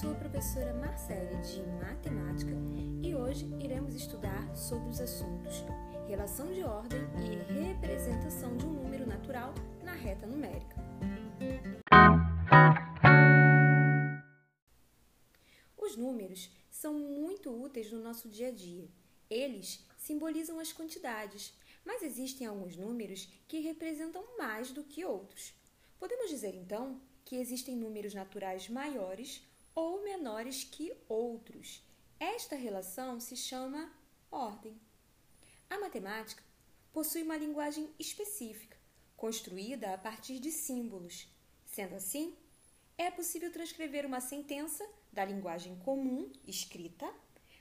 sou a professora Marcele de Matemática e hoje iremos estudar sobre os assuntos relação de ordem e representação de um número natural na reta numérica. Os números são muito úteis no nosso dia a dia. Eles simbolizam as quantidades, mas existem alguns números que representam mais do que outros. Podemos dizer então que existem números naturais maiores ou menores que outros. Esta relação se chama ordem. A matemática possui uma linguagem específica, construída a partir de símbolos. Sendo assim, é possível transcrever uma sentença da linguagem comum, escrita,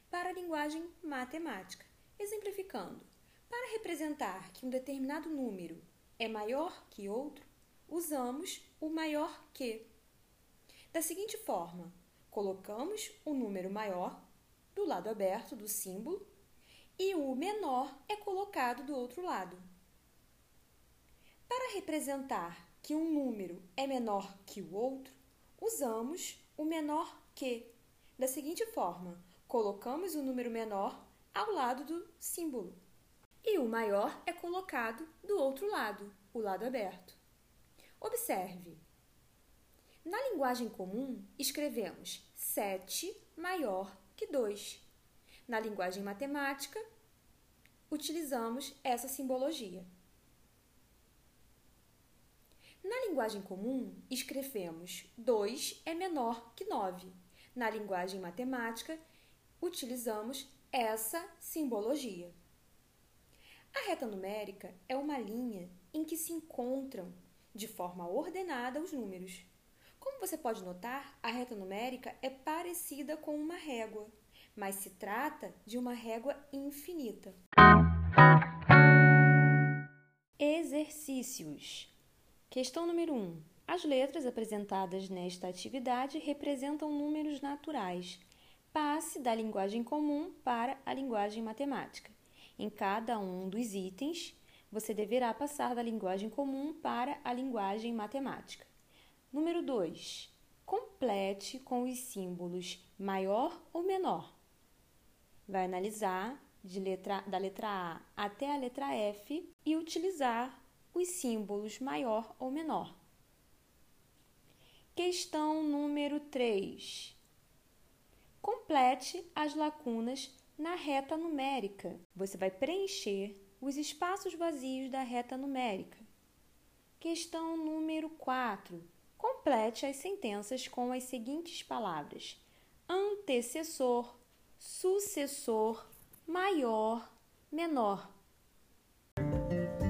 para a linguagem matemática. Exemplificando, para representar que um determinado número é maior que outro, usamos o maior que. Da seguinte forma, colocamos o número maior do lado aberto do símbolo e o menor é colocado do outro lado. Para representar que um número é menor que o outro, usamos o menor que. Da seguinte forma, colocamos o número menor ao lado do símbolo e o maior é colocado do outro lado, o lado aberto. Observe. Na linguagem comum, escrevemos 7 maior que 2. Na linguagem matemática, utilizamos essa simbologia. Na linguagem comum, escrevemos 2 é menor que 9. Na linguagem matemática, utilizamos essa simbologia. A reta numérica é uma linha em que se encontram de forma ordenada os números. Como você pode notar, a reta numérica é parecida com uma régua, mas se trata de uma régua infinita. Exercícios. Questão número 1. Um. As letras apresentadas nesta atividade representam números naturais. Passe da linguagem comum para a linguagem matemática. Em cada um dos itens, você deverá passar da linguagem comum para a linguagem matemática. Número 2. Complete com os símbolos maior ou menor. Vai analisar letra, da letra A até a letra F e utilizar os símbolos maior ou menor. Questão número 3. Complete as lacunas na reta numérica. Você vai preencher os espaços vazios da reta numérica. Questão número 4. Complete as sentenças com as seguintes palavras: antecessor, sucessor, maior, menor.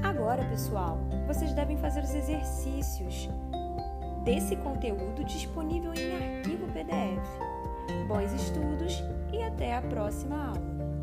Agora, pessoal, vocês devem fazer os exercícios desse conteúdo disponível em arquivo PDF. Bons estudos e até a próxima aula!